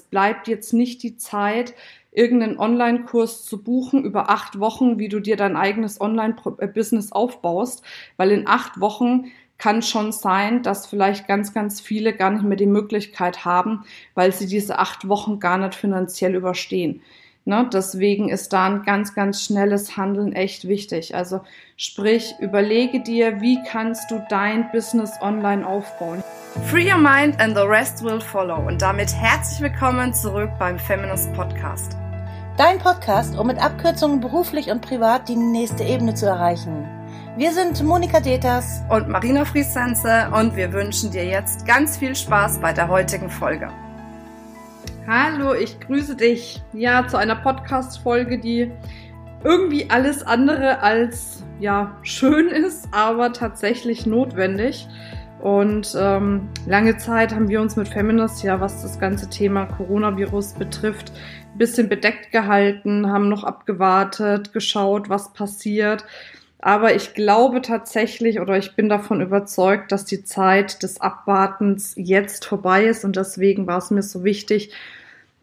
Es bleibt jetzt nicht die Zeit, irgendeinen Online-Kurs zu buchen über acht Wochen, wie du dir dein eigenes Online-Business aufbaust, weil in acht Wochen kann schon sein, dass vielleicht ganz, ganz viele gar nicht mehr die Möglichkeit haben, weil sie diese acht Wochen gar nicht finanziell überstehen. Ne? Deswegen ist da ein ganz, ganz schnelles Handeln echt wichtig. Also sprich, überlege dir, wie kannst du dein Business online aufbauen. Free your mind and the rest will follow. Und damit herzlich willkommen zurück beim Feminist Podcast. Dein Podcast, um mit Abkürzungen beruflich und privat die nächste Ebene zu erreichen. Wir sind Monika Deters und Marina Friesense und wir wünschen dir jetzt ganz viel Spaß bei der heutigen Folge. Hallo, ich grüße dich. Ja, zu einer Podcast-Folge, die irgendwie alles andere als ja schön ist, aber tatsächlich notwendig. Und ähm, lange Zeit haben wir uns mit Feminist, ja, was das ganze Thema Coronavirus betrifft, ein bisschen bedeckt gehalten, haben noch abgewartet, geschaut, was passiert. Aber ich glaube tatsächlich oder ich bin davon überzeugt, dass die Zeit des Abwartens jetzt vorbei ist und deswegen war es mir so wichtig,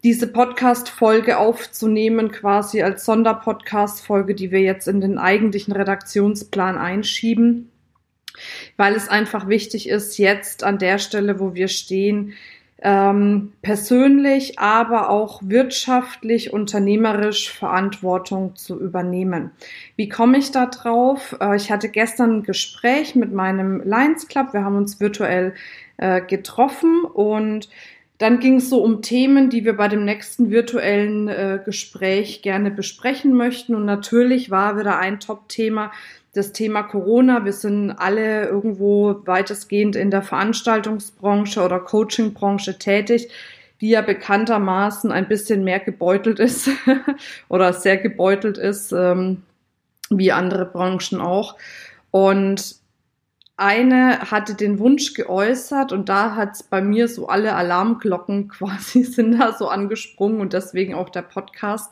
diese Podcast-Folge aufzunehmen, quasi als Sonderpodcast-Folge, die wir jetzt in den eigentlichen Redaktionsplan einschieben, weil es einfach wichtig ist, jetzt an der Stelle, wo wir stehen, ähm, persönlich, aber auch wirtschaftlich, unternehmerisch Verantwortung zu übernehmen. Wie komme ich da drauf? Äh, ich hatte gestern ein Gespräch mit meinem Lions Club. Wir haben uns virtuell äh, getroffen und dann ging es so um Themen, die wir bei dem nächsten virtuellen äh, Gespräch gerne besprechen möchten. Und natürlich war wieder ein Top-Thema das Thema Corona. Wir sind alle irgendwo weitestgehend in der Veranstaltungsbranche oder Coachingbranche tätig, die ja bekanntermaßen ein bisschen mehr gebeutelt ist oder sehr gebeutelt ist, ähm, wie andere Branchen auch. Und eine hatte den Wunsch geäußert und da hat bei mir so alle Alarmglocken quasi sind da so angesprungen und deswegen auch der Podcast.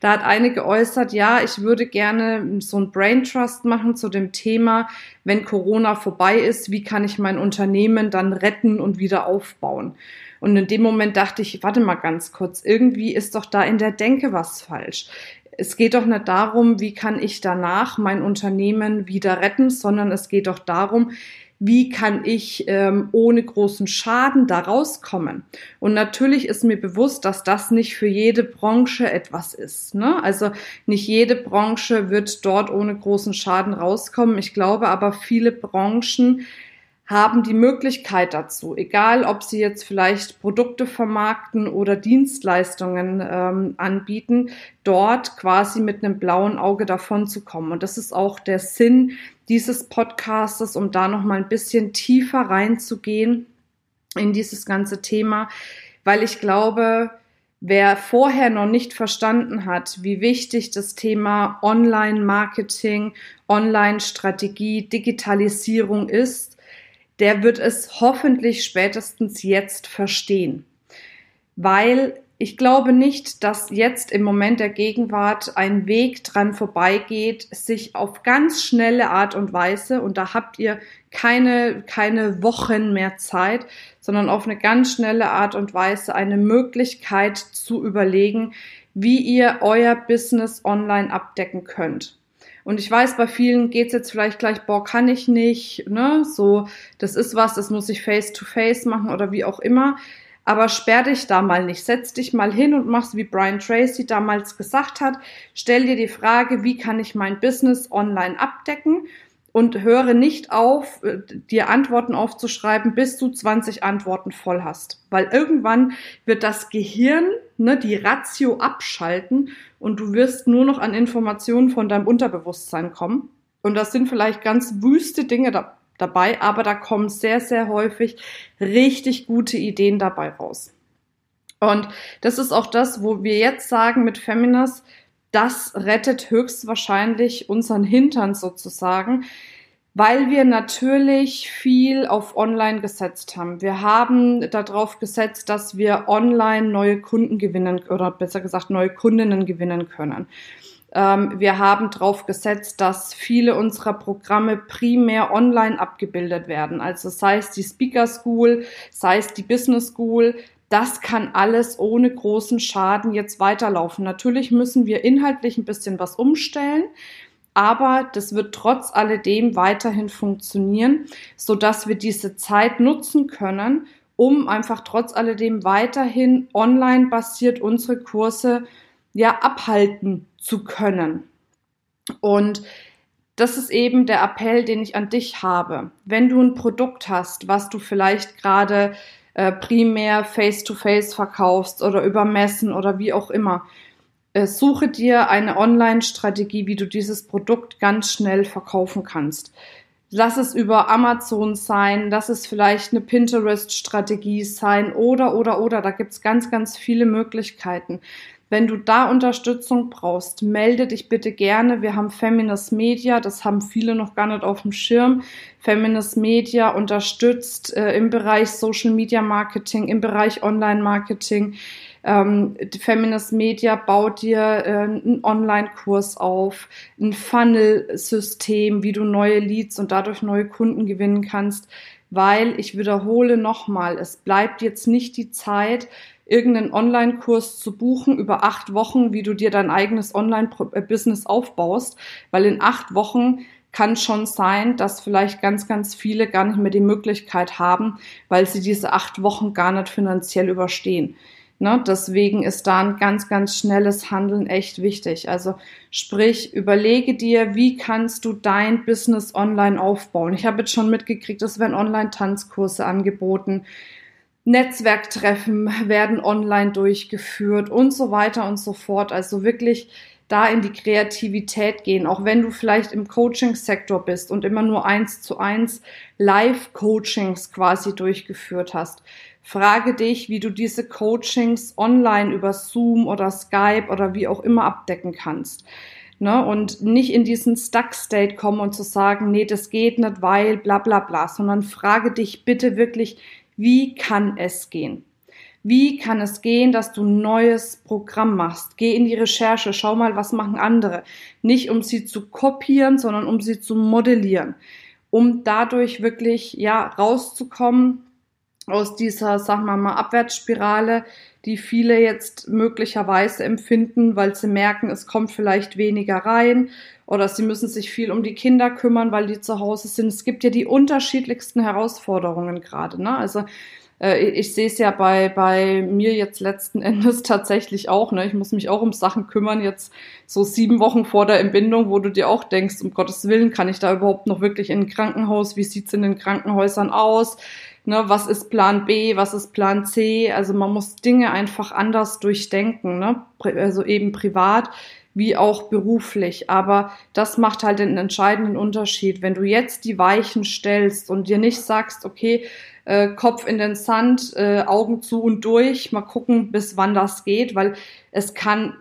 Da hat eine geäußert, ja, ich würde gerne so ein Brain Trust machen zu dem Thema, wenn Corona vorbei ist, wie kann ich mein Unternehmen dann retten und wieder aufbauen? Und in dem Moment dachte ich, warte mal ganz kurz, irgendwie ist doch da in der Denke was falsch es geht doch nicht darum, wie kann ich danach mein Unternehmen wieder retten, sondern es geht doch darum, wie kann ich ähm, ohne großen Schaden da rauskommen? Und natürlich ist mir bewusst, dass das nicht für jede Branche etwas ist. Ne? Also nicht jede Branche wird dort ohne großen Schaden rauskommen. Ich glaube aber, viele Branchen haben die Möglichkeit dazu, egal ob sie jetzt vielleicht Produkte vermarkten oder Dienstleistungen ähm, anbieten, dort quasi mit einem blauen Auge davon zu kommen. Und das ist auch der Sinn dieses Podcastes, um da noch mal ein bisschen tiefer reinzugehen in dieses ganze Thema, weil ich glaube, Wer vorher noch nicht verstanden hat, wie wichtig das Thema Online-Marketing, Online-Strategie, Digitalisierung ist, der wird es hoffentlich spätestens jetzt verstehen. Weil ich glaube nicht, dass jetzt im Moment der Gegenwart ein Weg dran vorbeigeht, sich auf ganz schnelle Art und Weise, und da habt ihr keine, keine Wochen mehr Zeit, sondern auf eine ganz schnelle Art und Weise eine Möglichkeit zu überlegen, wie ihr euer Business online abdecken könnt. Und ich weiß, bei vielen geht's jetzt vielleicht gleich, boah, kann ich nicht, ne? So, das ist was, das muss ich face to face machen oder wie auch immer. Aber sperr dich da mal nicht. Setz dich mal hin und mach's, wie Brian Tracy damals gesagt hat. Stell dir die Frage, wie kann ich mein Business online abdecken? Und höre nicht auf, äh, dir Antworten aufzuschreiben, bis du 20 Antworten voll hast. Weil irgendwann wird das Gehirn, ne, die Ratio abschalten und du wirst nur noch an Informationen von deinem Unterbewusstsein kommen. Und das sind vielleicht ganz wüste Dinge da, dabei, aber da kommen sehr, sehr häufig richtig gute Ideen dabei raus. Und das ist auch das, wo wir jetzt sagen mit Feminas, das rettet höchstwahrscheinlich unseren Hintern sozusagen, weil wir natürlich viel auf Online gesetzt haben. Wir haben darauf gesetzt, dass wir online neue Kunden gewinnen oder besser gesagt neue Kundinnen gewinnen können. Ähm, wir haben darauf gesetzt, dass viele unserer Programme primär online abgebildet werden. Also sei es die Speaker School, sei es die Business School, das kann alles ohne großen Schaden jetzt weiterlaufen. Natürlich müssen wir inhaltlich ein bisschen was umstellen, aber das wird trotz alledem weiterhin funktionieren, so dass wir diese Zeit nutzen können, um einfach trotz alledem weiterhin online basiert unsere Kurse ja abhalten zu können. Und das ist eben der Appell, den ich an dich habe. Wenn du ein Produkt hast, was du vielleicht gerade äh, primär face-to-face -face verkaufst oder über Messen oder wie auch immer, äh, suche dir eine Online-Strategie, wie du dieses Produkt ganz schnell verkaufen kannst. Lass es über Amazon sein, lass es vielleicht eine Pinterest-Strategie sein oder, oder, oder. Da gibt's ganz, ganz viele Möglichkeiten. Wenn du da Unterstützung brauchst, melde dich bitte gerne. Wir haben Feminist Media, das haben viele noch gar nicht auf dem Schirm. Feminist Media unterstützt äh, im Bereich Social Media Marketing, im Bereich Online Marketing. Ähm, Feminist Media baut dir äh, einen Online-Kurs auf, ein Funnel-System, wie du neue Leads und dadurch neue Kunden gewinnen kannst. Weil ich wiederhole nochmal, es bleibt jetzt nicht die Zeit, irgendeinen Online-Kurs zu buchen über acht Wochen, wie du dir dein eigenes Online-Business aufbaust, weil in acht Wochen kann schon sein, dass vielleicht ganz, ganz viele gar nicht mehr die Möglichkeit haben, weil sie diese acht Wochen gar nicht finanziell überstehen. Ne? Deswegen ist da ein ganz, ganz schnelles Handeln echt wichtig. Also sprich, überlege dir, wie kannst du dein Business online aufbauen. Ich habe jetzt schon mitgekriegt, es werden Online-Tanzkurse angeboten. Netzwerktreffen werden online durchgeführt und so weiter und so fort. Also wirklich da in die Kreativität gehen, auch wenn du vielleicht im Coaching-Sektor bist und immer nur eins zu eins Live-Coachings quasi durchgeführt hast. Frage dich, wie du diese Coachings online über Zoom oder Skype oder wie auch immer abdecken kannst. Ne? Und nicht in diesen Stuck-State kommen und zu sagen, nee, das geht nicht, weil bla bla bla, sondern frage dich bitte wirklich, wie kann es gehen? Wie kann es gehen, dass du ein neues Programm machst? Geh in die Recherche, schau mal, was machen andere. Nicht um sie zu kopieren, sondern um sie zu modellieren. Um dadurch wirklich, ja, rauszukommen aus dieser, sagen wir mal, Abwärtsspirale, die viele jetzt möglicherweise empfinden, weil sie merken, es kommt vielleicht weniger rein oder sie müssen sich viel um die Kinder kümmern, weil die zu Hause sind. Es gibt ja die unterschiedlichsten Herausforderungen gerade. Ne? Also ich sehe es ja bei, bei mir jetzt letzten Endes tatsächlich auch. Ne? Ich muss mich auch um Sachen kümmern, jetzt so sieben Wochen vor der Entbindung, wo du dir auch denkst, um Gottes Willen, kann ich da überhaupt noch wirklich in ein Krankenhaus? Wie sieht's in den Krankenhäusern aus? Ne, was ist Plan B, was ist Plan C? Also man muss Dinge einfach anders durchdenken, ne? also eben privat wie auch beruflich. Aber das macht halt den entscheidenden Unterschied. Wenn du jetzt die Weichen stellst und dir nicht sagst, okay, äh, Kopf in den Sand, äh, Augen zu und durch, mal gucken, bis wann das geht, weil es kann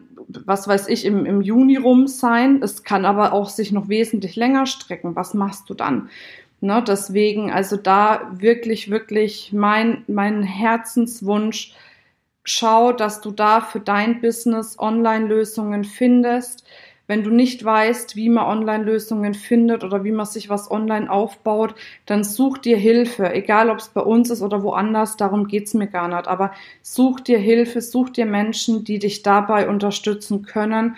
was weiß ich, im, im Juni rum sein. Es kann aber auch sich noch wesentlich länger strecken. Was machst du dann? Ne, deswegen, also da wirklich, wirklich mein, mein Herzenswunsch, schau, dass du da für dein Business Online-Lösungen findest. Wenn du nicht weißt, wie man Online-Lösungen findet oder wie man sich was online aufbaut, dann such dir Hilfe, egal ob es bei uns ist oder woanders, darum geht's mir gar nicht. Aber such dir Hilfe, such dir Menschen, die dich dabei unterstützen können,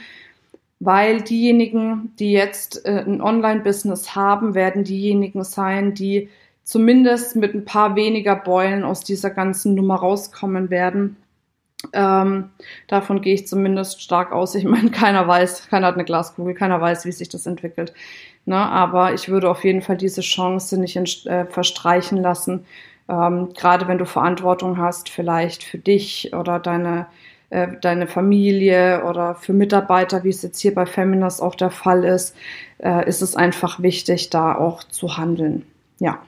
weil diejenigen, die jetzt äh, ein Online-Business haben, werden diejenigen sein, die zumindest mit ein paar weniger Beulen aus dieser ganzen Nummer rauskommen werden. Ähm, davon gehe ich zumindest stark aus. Ich meine, keiner weiß, keiner hat eine Glaskugel, keiner weiß, wie sich das entwickelt. Ne? Aber ich würde auf jeden Fall diese Chance nicht in, äh, verstreichen lassen. Ähm, gerade wenn du Verantwortung hast, vielleicht für dich oder deine äh, deine Familie oder für Mitarbeiter, wie es jetzt hier bei Feminas auch der Fall ist, äh, ist es einfach wichtig, da auch zu handeln. Ja.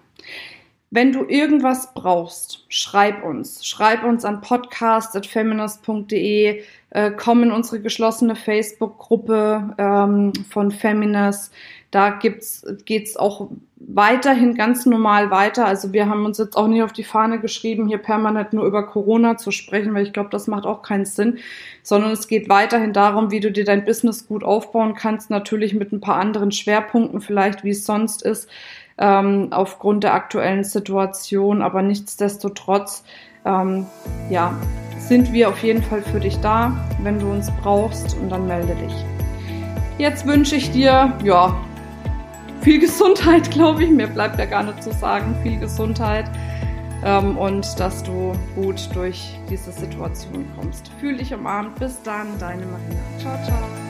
Wenn du irgendwas brauchst, schreib uns. Schreib uns an podcast.feminist.de, äh, komm in unsere geschlossene Facebook-Gruppe ähm, von Feminist. Da gibt's, geht's auch weiterhin ganz normal weiter. Also wir haben uns jetzt auch nicht auf die Fahne geschrieben, hier permanent nur über Corona zu sprechen, weil ich glaube, das macht auch keinen Sinn, sondern es geht weiterhin darum, wie du dir dein Business gut aufbauen kannst, natürlich mit ein paar anderen Schwerpunkten vielleicht, wie es sonst ist, ähm, aufgrund der aktuellen Situation, aber nichtsdestotrotz ähm, ja, sind wir auf jeden Fall für dich da, wenn du uns brauchst und dann melde dich. Jetzt wünsche ich dir, ja, viel Gesundheit, glaube ich. Mir bleibt ja gar nicht zu sagen, viel Gesundheit. Ähm, und dass du gut durch diese Situation kommst. Fühl dich umarmt. Bis dann, deine Marina. Ciao, ciao.